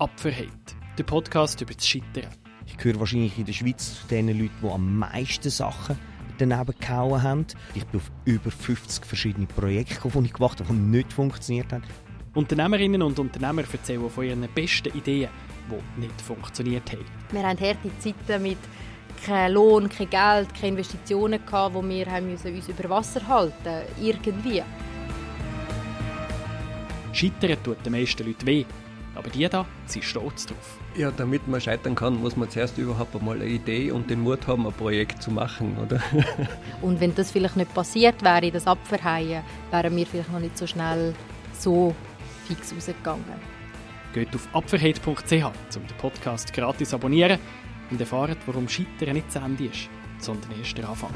Apferheit, der Podcast über das Scheitern. Ich gehöre wahrscheinlich in der Schweiz zu den Leuten, die am meisten Sachen daneben gehauen haben. Ich bin auf über 50 verschiedene Projekte gekommen, die ich gemacht habe, die nicht funktioniert haben. Unternehmerinnen und Unternehmer erzählen von ihren besten Ideen, die nicht funktioniert haben. Wir haben harte Zeiten mit kein Lohn, kein Geld, keine Investitionen gehabt, wo wir haben müssen uns über Wasser halten irgendwie. Scheitern tut den meisten Leuten weh, aber die da sind stolz drauf. Ja, damit man scheitern kann, muss man zuerst überhaupt einmal eine Idee und den Mut haben, ein Projekt zu machen, oder? und wenn das vielleicht nicht passiert wäre, das Abverheien, wären wir vielleicht noch nicht so schnell so fix rausgegangen. Geht auf apferheit.ch, um den Podcast gratis abonnieren und erfahrt, warum Scheitern nicht das Ende ist, sondern erst der Anfang.